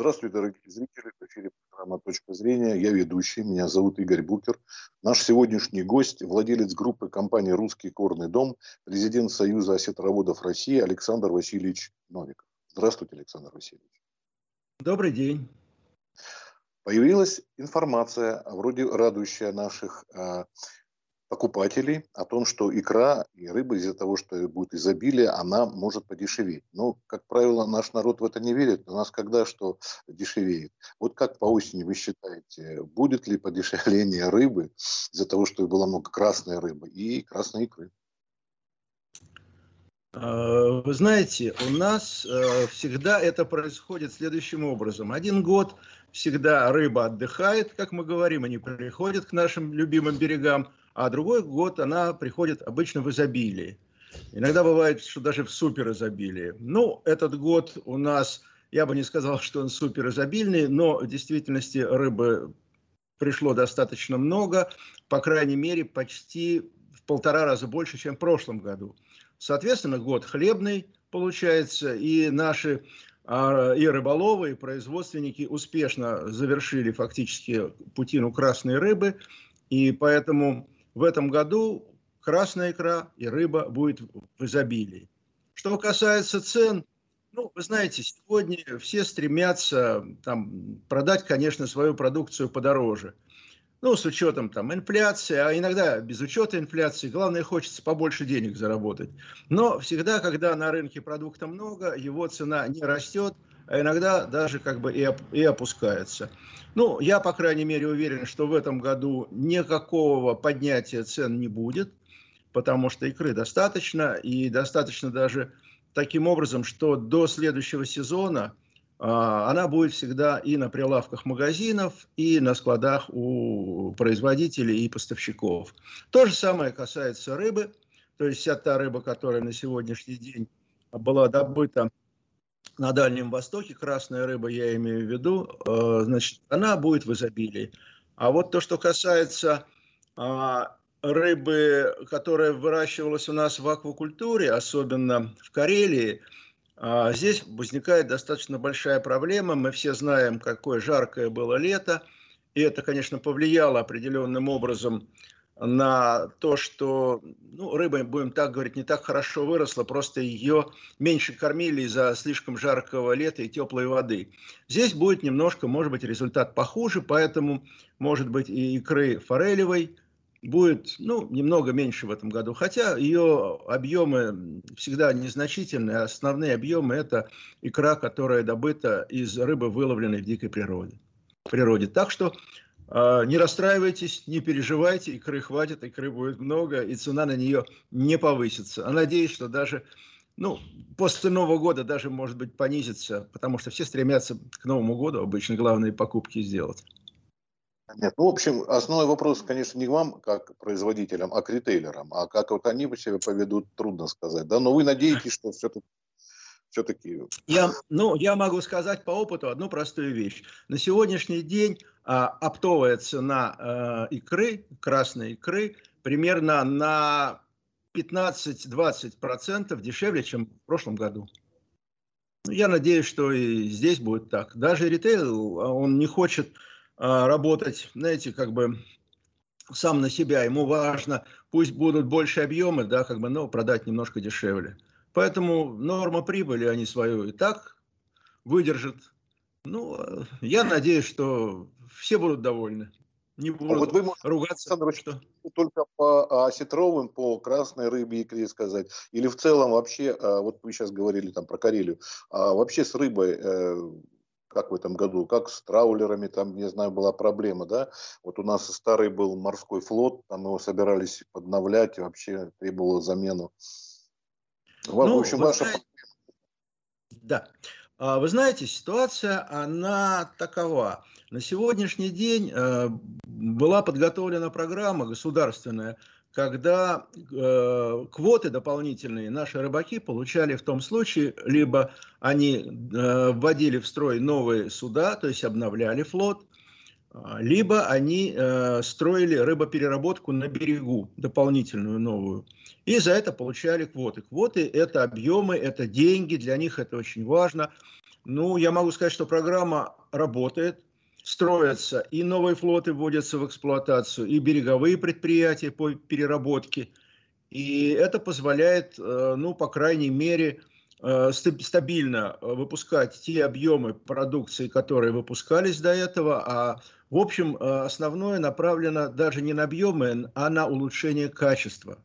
Здравствуйте, дорогие зрители. В эфире программа «Точка зрения». Я ведущий. Меня зовут Игорь Букер. Наш сегодняшний гость – владелец группы компании «Русский корный дом», президент Союза осетроводов России Александр Васильевич Новиков. Здравствуйте, Александр Васильевич. Добрый день. Появилась информация, вроде радующая наших а, покупателей о том, что икра и рыба из-за того, что будет изобилие, она может подешеветь. Но, как правило, наш народ в это не верит. У нас когда что дешевеет? Вот как по осени вы считаете, будет ли подешевление рыбы из-за того, что было много красной рыбы и красной икры? А, вы знаете, у нас э, всегда это происходит следующим образом. Один год всегда рыба отдыхает, как мы говорим, они приходят к нашим любимым берегам, а другой год она приходит обычно в изобилии. Иногда бывает, что даже в суперизобилии. Ну, этот год у нас, я бы не сказал, что он суперизобильный, но в действительности рыбы пришло достаточно много, по крайней мере, почти в полтора раза больше, чем в прошлом году. Соответственно, год хлебный получается, и наши а, и рыболовы, и производственники успешно завершили фактически путину красной рыбы, и поэтому в этом году красная икра и рыба будет в изобилии. Что касается цен, ну, вы знаете, сегодня все стремятся там, продать, конечно, свою продукцию подороже. Ну, с учетом там инфляции, а иногда без учета инфляции, главное, хочется побольше денег заработать. Но всегда, когда на рынке продукта много, его цена не растет, а иногда даже как бы и, и опускается. Ну, я, по крайней мере, уверен, что в этом году никакого поднятия цен не будет, потому что икры достаточно, и достаточно даже таким образом, что до следующего сезона а, она будет всегда и на прилавках магазинов, и на складах у производителей и поставщиков. То же самое касается рыбы, то есть вся та рыба, которая на сегодняшний день была добыта на Дальнем Востоке, красная рыба, я имею в виду, э, значит, она будет в изобилии. А вот то, что касается а, рыбы, которая выращивалась у нас в аквакультуре, особенно в Карелии, а, здесь возникает достаточно большая проблема. Мы все знаем, какое жаркое было лето, и это, конечно, повлияло определенным образом на то, что ну, рыба, будем так говорить, не так хорошо выросла, просто ее меньше кормили из-за слишком жаркого лета и теплой воды. Здесь будет немножко, может быть, результат похуже, поэтому, может быть, и икры форелевой будет ну, немного меньше в этом году. Хотя ее объемы всегда незначительные. Основные объемы – это икра, которая добыта из рыбы, выловленной в дикой природе. природе. Так что а, не расстраивайтесь, не переживайте, икры хватит, икры будет много, и цена на нее не повысится. А надеюсь, что даже ну, после Нового года даже, может быть, понизится, потому что все стремятся к Новому году обычно главные покупки сделать. Нет, ну, в общем, основной вопрос, конечно, не к вам, как производителям, а к ритейлерам. А как вот они себя поведут, трудно сказать. Да? Но вы надеетесь, что все-таки все-таки... Я, ну, я могу сказать по опыту одну простую вещь. На сегодняшний день а, оптовая цена а, икры, красной икры, примерно на 15-20% дешевле, чем в прошлом году. Ну, я надеюсь, что и здесь будет так. Даже ритейл, а, он не хочет а, работать, знаете, как бы сам на себя. Ему важно, пусть будут больше объемы, да, как бы, но продать немножко дешевле. Поэтому норма прибыли они свою и так выдержат. Ну, я надеюсь, что все будут довольны. Не будут а вот вы можете, ругаться. Александр, что... Только по осетровым, по красной рыбе икре сказать. Или в целом вообще, а, вот вы сейчас говорили там про Карелию, а вообще с рыбой э, как в этом году, как с траулерами, там, не знаю, была проблема, да, вот у нас старый был морской флот, там его собирались подновлять, вообще требовало замену. Ну, в общем, ваша... Знаете, да. А, вы знаете, ситуация, она такова. На сегодняшний день э, была подготовлена программа государственная, когда э, квоты дополнительные наши рыбаки получали в том случае, либо они э, вводили в строй новые суда, то есть обновляли флот, либо они э, строили рыбопереработку на берегу, дополнительную новую, и за это получали квоты. Квоты – это объемы, это деньги, для них это очень важно. Ну, я могу сказать, что программа работает, строятся, и новые флоты вводятся в эксплуатацию, и береговые предприятия по переработке. И это позволяет, э, ну, по крайней мере, стабильно выпускать те объемы продукции, которые выпускались до этого, а в общем э, основное направлено даже не на объемы, а на улучшение качества.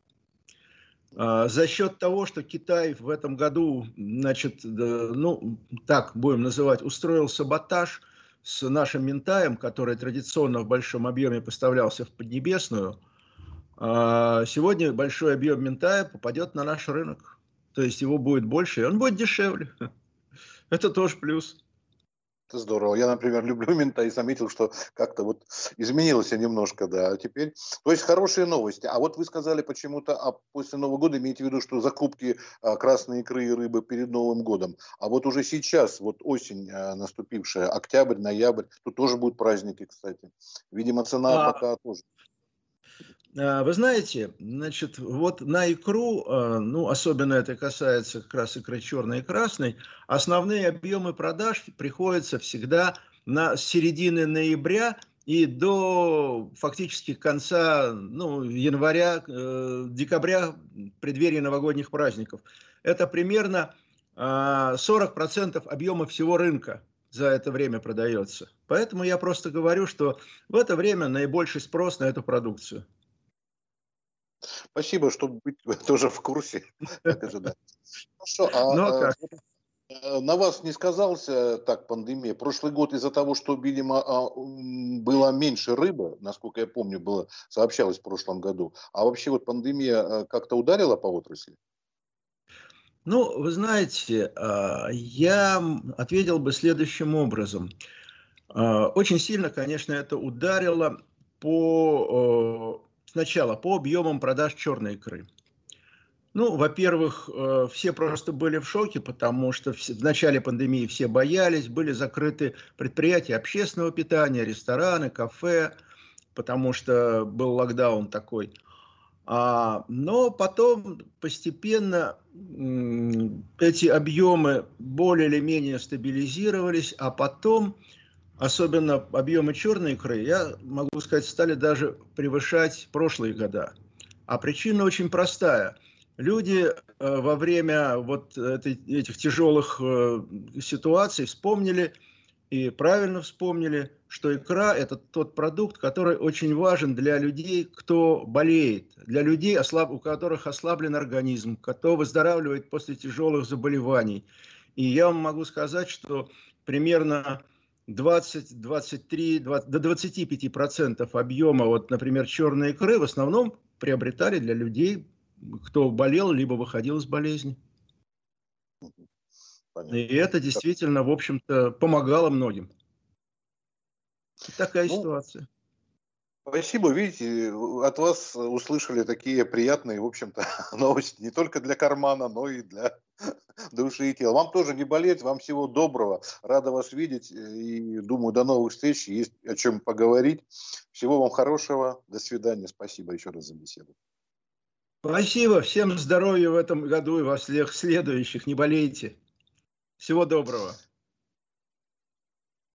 За счет того, что Китай в этом году, значит, ну, так будем называть, устроил саботаж – с нашим Минтаем, который традиционно в большом объеме поставлялся в Поднебесную, а сегодня большой объем Минтая попадет на наш рынок. То есть его будет больше, и он будет дешевле. Это тоже плюс. Это здорово. Я, например, люблю мента и заметил, что как-то вот изменилось немножко, да. А теперь, то есть хорошие новости. А вот вы сказали почему-то, а после Нового года имеете в виду, что закупки а, красной икры и рыбы перед Новым годом. А вот уже сейчас, вот осень а, наступившая, октябрь, ноябрь, тут тоже будут праздники, кстати. Видимо, цена а... пока тоже вы знаете, значит, вот на икру, а, ну, особенно это касается как раз икры черной и красной, основные объемы продаж приходятся всегда на середины ноября и до фактически конца ну, января, э, декабря, преддверии новогодних праздников. Это примерно 40% а, объема всего рынка за это время продается. Поэтому я просто говорю, что в это время наибольший спрос на эту продукцию. Спасибо, чтобы быть тоже в курсе. Хорошо, а, ну, а? Э, на вас не сказался так пандемия? Прошлый год из-за того, что, видимо, а, было меньше рыбы, насколько я помню, было сообщалось в прошлом году. А вообще вот пандемия э, как-то ударила по отрасли? Ну, вы знаете, я ответил бы следующим образом. Очень сильно, конечно, это ударило по Сначала по объемам продаж черной икры. Ну, во-первых, э, все просто были в шоке, потому что в начале пандемии все боялись, были закрыты предприятия общественного питания, рестораны, кафе, потому что был локдаун такой. А, но потом постепенно эти объемы более или менее стабилизировались, а потом особенно объемы черной икры, я могу сказать, стали даже превышать прошлые года. А причина очень простая. Люди э, во время вот этих тяжелых э, ситуаций вспомнили и правильно вспомнили, что икра – это тот продукт, который очень важен для людей, кто болеет, для людей, у которых ослаблен организм, кто выздоравливает после тяжелых заболеваний. И я вам могу сказать, что примерно 20, 23, 20, до 25 процентов объема, вот, например, черной икры в основном приобретали для людей, кто болел, либо выходил из болезни. Понятно. И это действительно, в общем-то, помогало многим. Такая ну, ситуация. Спасибо. Видите, от вас услышали такие приятные, в общем-то, новости не только для кармана, но и для души и тела. Вам тоже не болеть, вам всего доброго. Рада вас видеть и думаю, до новых встреч. Есть о чем поговорить. Всего вам хорошего. До свидания. Спасибо еще раз за беседу. Спасибо. Всем здоровья в этом году и во всех следующих. Не болейте. Всего доброго.